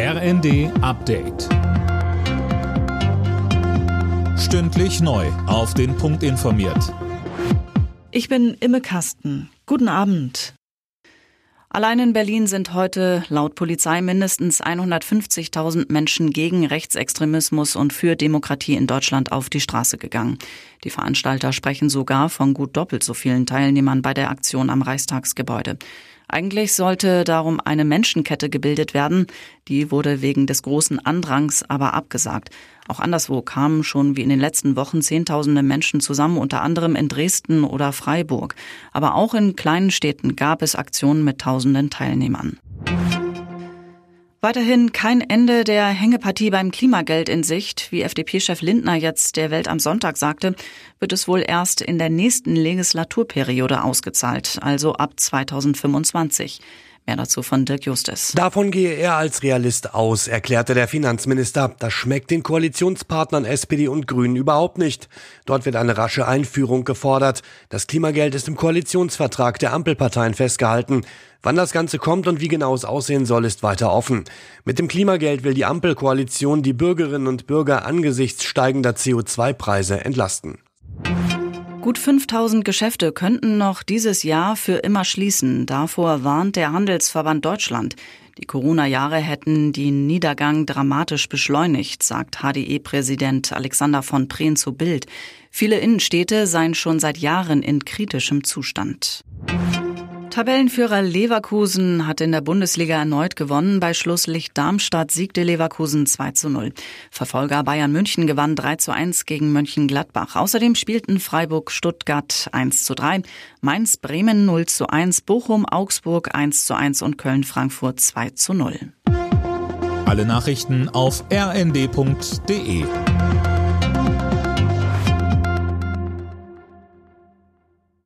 RND Update. Stündlich neu. Auf den Punkt informiert. Ich bin Imme Kasten. Guten Abend. Allein in Berlin sind heute laut Polizei mindestens 150.000 Menschen gegen Rechtsextremismus und für Demokratie in Deutschland auf die Straße gegangen. Die Veranstalter sprechen sogar von gut doppelt so vielen Teilnehmern bei der Aktion am Reichstagsgebäude. Eigentlich sollte darum eine Menschenkette gebildet werden. Die wurde wegen des großen Andrangs aber abgesagt. Auch anderswo kamen schon wie in den letzten Wochen Zehntausende Menschen zusammen, unter anderem in Dresden oder Freiburg. Aber auch in kleinen Städten gab es Aktionen mit tausenden Teilnehmern. Weiterhin kein Ende der Hängepartie beim Klimageld in Sicht. Wie FDP-Chef Lindner jetzt der Welt am Sonntag sagte, wird es wohl erst in der nächsten Legislaturperiode ausgezahlt, also ab 2025. Mehr dazu von Dirk Justus. Davon gehe er als Realist aus, erklärte der Finanzminister. Das schmeckt den Koalitionspartnern SPD und Grünen überhaupt nicht. Dort wird eine rasche Einführung gefordert. Das Klimageld ist im Koalitionsvertrag der Ampelparteien festgehalten. Wann das Ganze kommt und wie genau es aussehen soll, ist weiter offen. Mit dem Klimageld will die Ampelkoalition die Bürgerinnen und Bürger angesichts steigender CO2-Preise entlasten. Gut 5000 Geschäfte könnten noch dieses Jahr für immer schließen. Davor warnt der Handelsverband Deutschland. Die Corona-Jahre hätten den Niedergang dramatisch beschleunigt, sagt HDE-Präsident Alexander von Prehn zu Bild. Viele Innenstädte seien schon seit Jahren in kritischem Zustand. Tabellenführer Leverkusen hat in der Bundesliga erneut gewonnen. Bei Schlusslicht Darmstadt siegte Leverkusen 2 zu 0. Verfolger Bayern München gewann 3 zu 1 gegen Mönchengladbach. Außerdem spielten Freiburg Stuttgart 1 zu 3, Mainz Bremen 0 zu 1, Bochum Augsburg 1 zu 1 und Köln Frankfurt 2 zu 0. Alle Nachrichten auf rnd.de